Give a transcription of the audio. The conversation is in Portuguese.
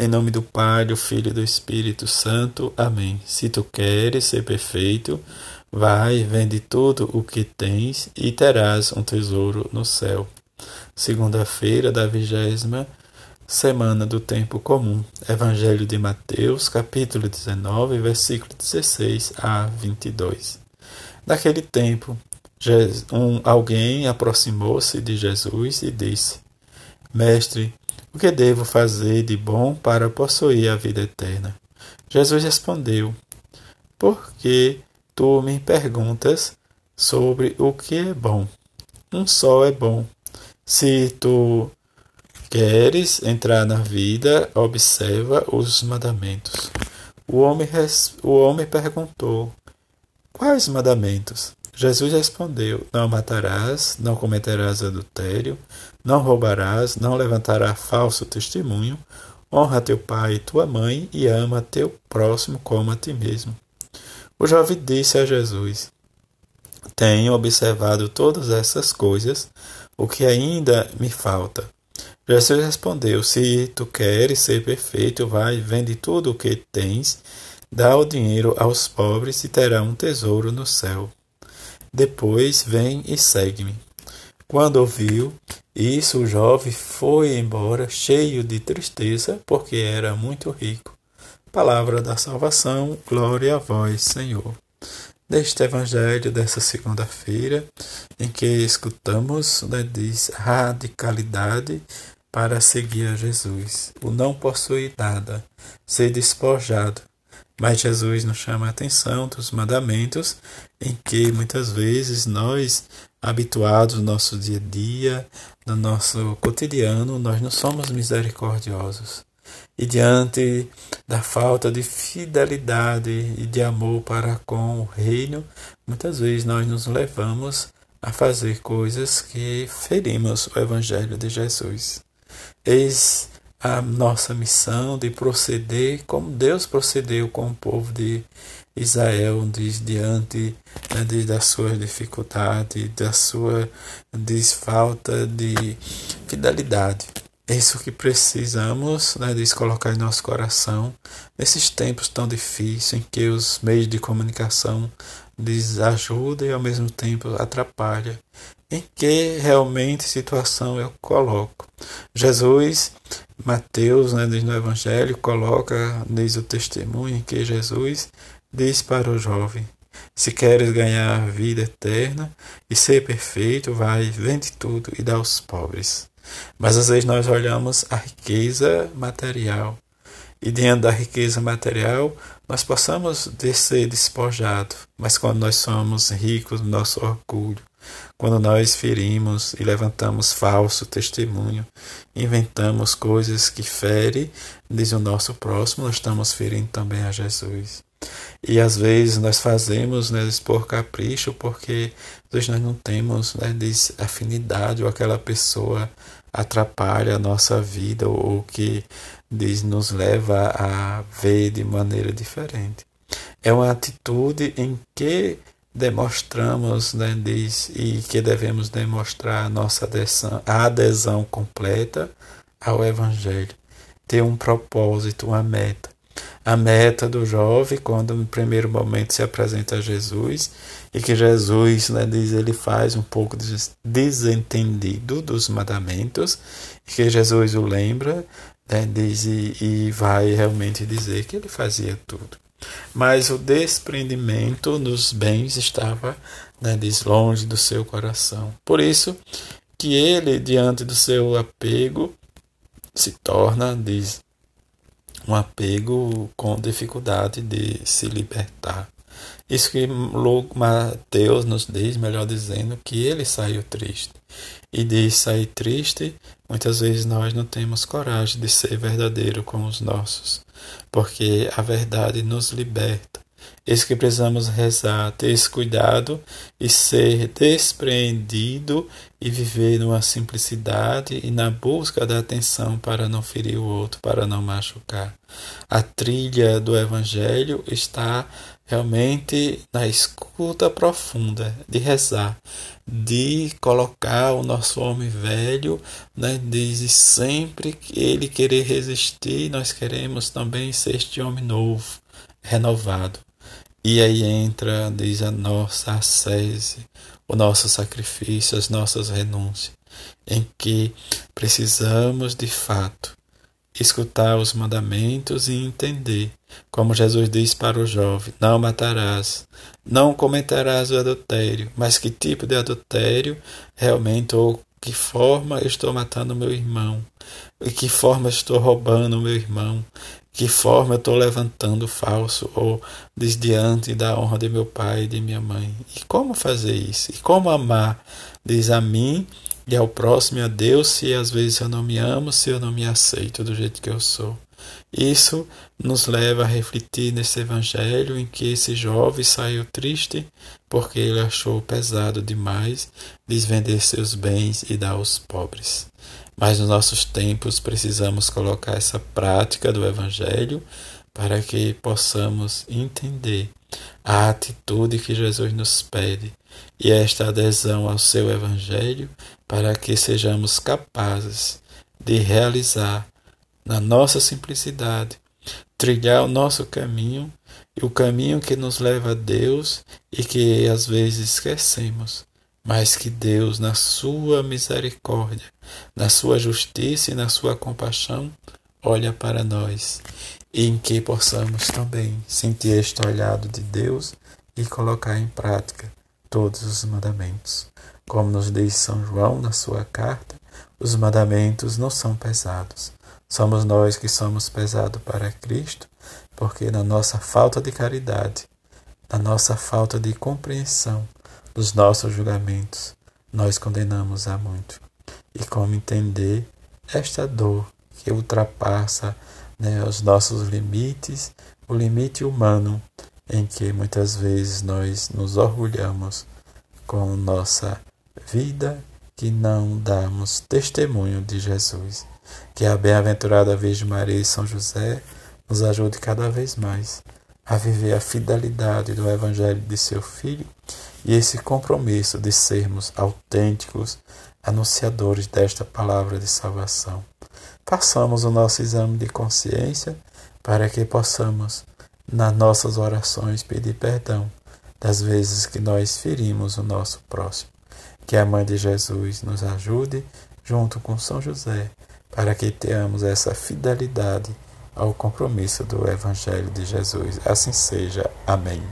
Em nome do Pai, do Filho e do Espírito Santo. Amém. Se tu queres ser perfeito, vai, vende tudo o que tens e terás um tesouro no céu. Segunda-feira da vigésima semana do tempo comum. Evangelho de Mateus, capítulo 19, versículo 16 a 22. Naquele tempo, um, alguém aproximou-se de Jesus e disse: Mestre, o que devo fazer de bom para possuir a vida eterna? Jesus respondeu: Por que tu me perguntas sobre o que é bom? Um só é bom. Se tu queres entrar na vida, observa os mandamentos. O homem, o homem perguntou: Quais mandamentos? Jesus respondeu: Não matarás, não cometerás adultério, não roubarás, não levantarás falso testemunho, honra teu pai e tua mãe e ama teu próximo como a ti mesmo. O jovem disse a Jesus: Tenho observado todas essas coisas, o que ainda me falta? Jesus respondeu: Se tu queres ser perfeito, vai, vende tudo o que tens, dá o dinheiro aos pobres e terá um tesouro no céu. Depois vem e segue-me. Quando ouviu isso, o jovem foi embora cheio de tristeza, porque era muito rico. Palavra da salvação, glória a vós, Senhor. Neste evangelho dessa segunda-feira, em que escutamos, né, diz radicalidade para seguir a Jesus. O não possuir nada, ser despojado, mas Jesus nos chama a atenção dos mandamentos em que muitas vezes nós, habituados no nosso dia a dia, no nosso cotidiano, nós não somos misericordiosos. E diante da falta de fidelidade e de amor para com o reino, muitas vezes nós nos levamos a fazer coisas que ferimos o Evangelho de Jesus. Eis a nossa missão de proceder como Deus procedeu com o povo de Israel diz, diante né, de, das suas dificuldades, da sua desfalta de fidelidade. É isso que precisamos né, de colocar em nosso coração nesses tempos tão difíceis em que os meios de comunicação desajudam e ao mesmo tempo atrapalham. Em que realmente situação eu coloco? Jesus Mateus, né, diz no Evangelho, coloca, diz o testemunho em que Jesus diz para o jovem: Se queres ganhar a vida eterna e ser perfeito, vai, vende tudo e dá aos pobres. Mas às vezes nós olhamos a riqueza material e diante da riqueza material nós possamos ser despojados, mas quando nós somos ricos no nosso orgulho, quando nós ferimos e levantamos falso testemunho, inventamos coisas que ferem, diz o nosso próximo, nós estamos ferindo também a Jesus. E às vezes nós fazemos né, por capricho, porque nós não temos né, afinidade, ou aquela pessoa atrapalha a nossa vida, ou que diz, nos leva a ver de maneira diferente. É uma atitude em que demonstramos, né, diz, e que devemos demonstrar a nossa adesão, a adesão completa ao Evangelho. Ter um propósito, uma meta. A meta do jovem, quando no primeiro momento se apresenta a Jesus, e que Jesus, né, diz, ele faz um pouco de desentendido dos mandamentos, e que Jesus o lembra, né, diz, e, e vai realmente dizer que ele fazia tudo mas o desprendimento dos bens estava né, diz, longe do seu coração. Por isso que ele, diante do seu apego, se torna, diz, um apego com dificuldade de se libertar. Isso que Mateus nos diz, melhor dizendo, que ele saiu triste. E de sair triste, muitas vezes nós não temos coragem de ser verdadeiro com os nossos, porque a verdade nos liberta. Isso que precisamos rezar, ter esse cuidado e ser despreendido e viver numa simplicidade e na busca da atenção para não ferir o outro, para não machucar. A trilha do Evangelho está realmente na escuta profunda, de rezar, de colocar o nosso homem velho, né, de sempre ele querer resistir, nós queremos também ser este homem novo, renovado. E aí entra, diz a nossa ascese, o nosso sacrifício, as nossas renúncias, em que precisamos de fato escutar os mandamentos e entender, como Jesus diz para o jovem: não matarás, não cometerás o adultério, mas que tipo de adultério realmente ou que forma estou matando meu irmão, e que forma estou roubando meu irmão, que forma estou levantando falso ou desdiante da honra de meu pai e de minha mãe. E como fazer isso? E como amar? Diz a mim e ao próximo e a Deus se às vezes eu não me amo, se eu não me aceito do jeito que eu sou. Isso nos leva a refletir nesse evangelho em que esse jovem saiu triste porque ele achou pesado demais desvender seus bens e dar aos pobres. Mas nos nossos tempos precisamos colocar essa prática do evangelho para que possamos entender a atitude que Jesus nos pede e esta adesão ao seu Evangelho para que sejamos capazes de realizar na nossa simplicidade, trilhar o nosso caminho e o caminho que nos leva a Deus e que às vezes esquecemos, mas que Deus, na sua misericórdia, na sua justiça e na sua compaixão, olha para nós e em que possamos também sentir este olhado de Deus e colocar em prática todos os mandamentos. Como nos diz São João na sua carta, os mandamentos não são pesados. Somos nós que somos pesados para Cristo, porque na nossa falta de caridade, na nossa falta de compreensão dos nossos julgamentos, nós condenamos a muito. E como entender esta dor que ultrapassa né, os nossos limites, o limite humano em que muitas vezes nós nos orgulhamos com nossa vida que não damos testemunho de Jesus. Que a bem-aventurada Virgem Maria e São José nos ajude cada vez mais a viver a fidelidade do Evangelho de seu Filho e esse compromisso de sermos autênticos anunciadores desta palavra de salvação. Façamos o nosso exame de consciência para que possamos nas nossas orações pedir perdão das vezes que nós ferimos o nosso próximo. Que a Mãe de Jesus nos ajude, junto com São José, para que tenhamos essa fidelidade ao compromisso do Evangelho de Jesus. Assim seja. Amém.